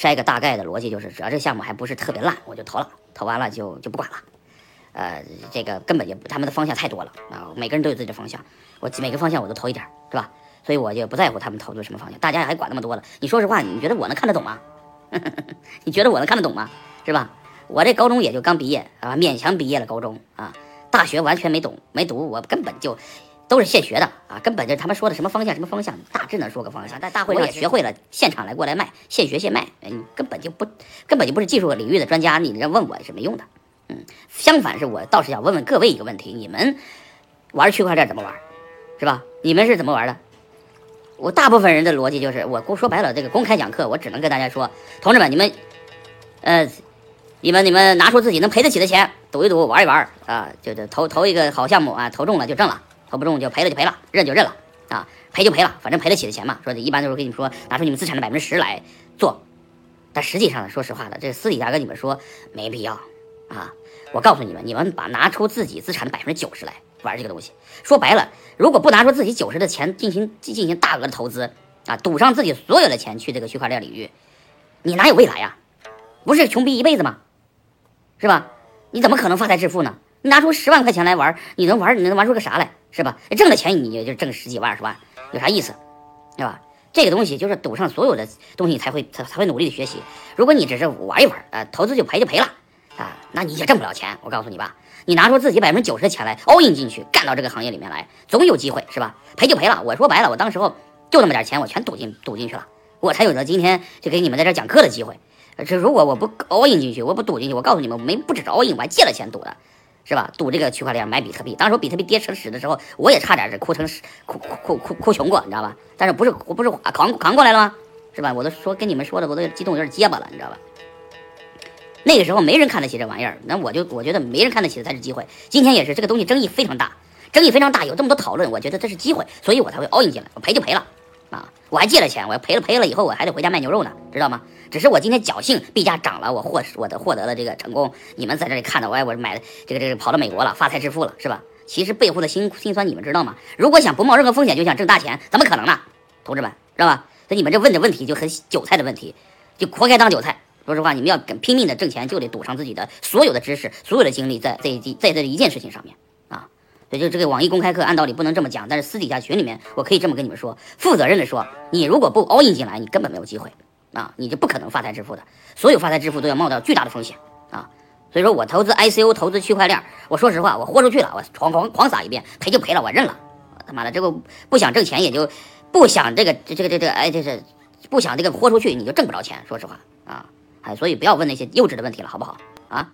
筛个大概的逻辑，就是只要这项目还不是特别烂，我就投了，投完了就就不管了。呃，这个根本就他们的方向太多了啊，每个人都有自己的方向，我每个方向我都投一点，是吧？所以我就不在乎他们投的什么方向，大家还管那么多了。你说实话，你觉得我能看得懂吗？你觉得我能看得懂吗？是吧？我这高中也就刚毕业啊，勉强毕业了高中啊，大学完全没懂没读，我根本就都是现学的啊，根本就他们说的什么方向什么方向，大致能说个方向。但大会上也学会了，现场来过来卖，现学现卖，你根本就不根本就不是技术领域的专家，你这问我是没用的。嗯，相反是我倒是想问问各位一个问题：你们玩区块链怎么玩，是吧？你们是怎么玩的？我大部分人的逻辑就是，我说白了，这个公开讲课，我只能跟大家说，同志们，你们，呃，你们你们拿出自己能赔得起的钱，赌一赌，玩一玩啊，就就投投一个好项目啊，投中了就挣了，投不中就赔了就赔了，认就认了啊，赔就赔了，反正赔得起的钱嘛。说的一般都是跟你们说，拿出你们资产的百分之十来做，但实际上呢，说实话的，这私底下跟你们说没必要啊。我告诉你们，你们把拿出自己资产的百分之九十来玩这个东西。说白了，如果不拿出自己九十的钱进行进行大额的投资啊，赌上自己所有的钱去这个区块链领域，你哪有未来呀？不是穷逼一辈子吗？是吧？你怎么可能发财致富呢？拿出十万块钱来玩，你能玩你能玩出个啥来？是吧？挣的钱你也就挣十几万二十万，有啥意思？对吧？这个东西就是赌上所有的东西，你才会才才会努力的学习。如果你只是玩一玩啊，投资就赔就赔了。啊，那你也挣不了钱。我告诉你吧，你拿出自己百分之九十的钱来 all in 进去，干到这个行业里面来，总有机会，是吧？赔就赔了。我说白了，我当时候就那么点钱，我全赌进赌进去了，我才有了今天就给你们在这讲课的机会。这如果我不 all in 进去，我不赌进去，我告诉你们，没不止 all in，我还借了钱赌的，是吧？赌这个区块链买比特币。当时比特币跌成屎的时候，我也差点是哭成屎，哭哭哭哭穷过，你知道吧？但是不是我不是扛扛过来了吗？是吧？我都说跟你们说的，我都激动有点结巴了，你知道吧？那个时候没人看得起这玩意儿，那我就我觉得没人看得起的才是机会。今天也是这个东西争议非常大，争议非常大，有这么多讨论，我觉得这是机会，所以我才会 all in 进来。我赔就赔了啊，我还借了钱，我赔了赔了以后我还得回家卖牛肉呢，知道吗？只是我今天侥幸币价涨了，我获我的获得了这个成功。你们在这里看到我，我买这个这个跑到美国了，发财致富了，是吧？其实背后的辛辛酸你们知道吗？如果想不冒任何风险就想挣大钱，怎么可能呢？同志们，知道吧？所以你们这问的问题就很韭菜的问题，就活该当韭菜。说实话，你们要拼命的挣钱，就得赌上自己的所有的知识、所有的精力在这一在这一件事情上面啊。所以就这个网易公开课，按道理不能这么讲，但是私底下群里面，我可以这么跟你们说，负责任的说，你如果不 all in 进来，你根本没有机会啊，你就不可能发财致富的。所有发财致富都要冒到巨大的风险啊。所以说我投资 ICO，投资区块链，我说实话，我豁出去了，我狂狂狂撒一遍，赔就赔了，我认了。他妈的，这个不想挣钱，也就不想这个这这个这个哎，这是不想这个豁出去，你就挣不着钱。说实话啊。哎，所以不要问那些幼稚的问题了，好不好？啊。